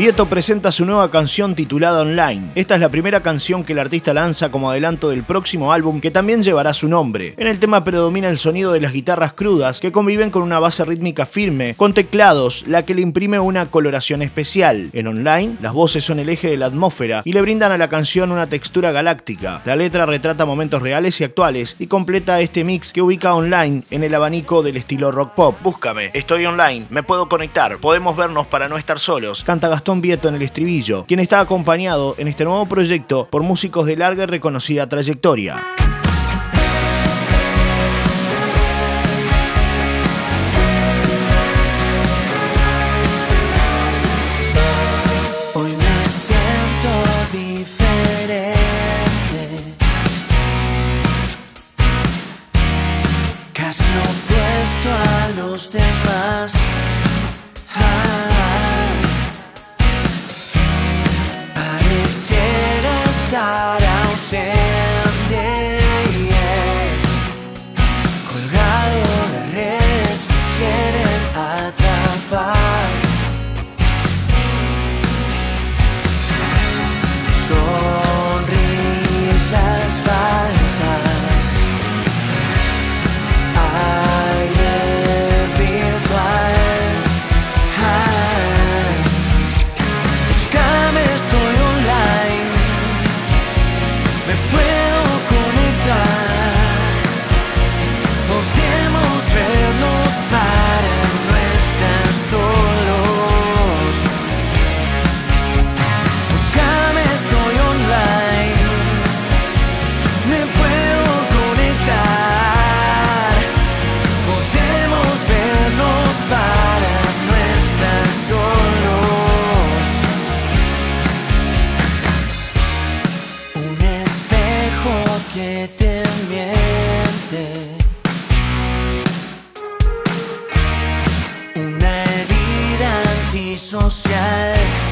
Vieto presenta su nueva canción titulada Online. Esta es la primera canción que el artista lanza como adelanto del próximo álbum que también llevará su nombre. En el tema predomina el sonido de las guitarras crudas que conviven con una base rítmica firme, con teclados, la que le imprime una coloración especial. En Online, las voces son el eje de la atmósfera y le brindan a la canción una textura galáctica. La letra retrata momentos reales y actuales y completa este mix que ubica Online en el abanico del estilo rock pop. Búscame, estoy online, me puedo conectar, podemos vernos para no estar solos. Canta Gastón Vieto en el estribillo, quien está acompañado en este nuevo proyecto por músicos de larga y reconocida trayectoria. not out. life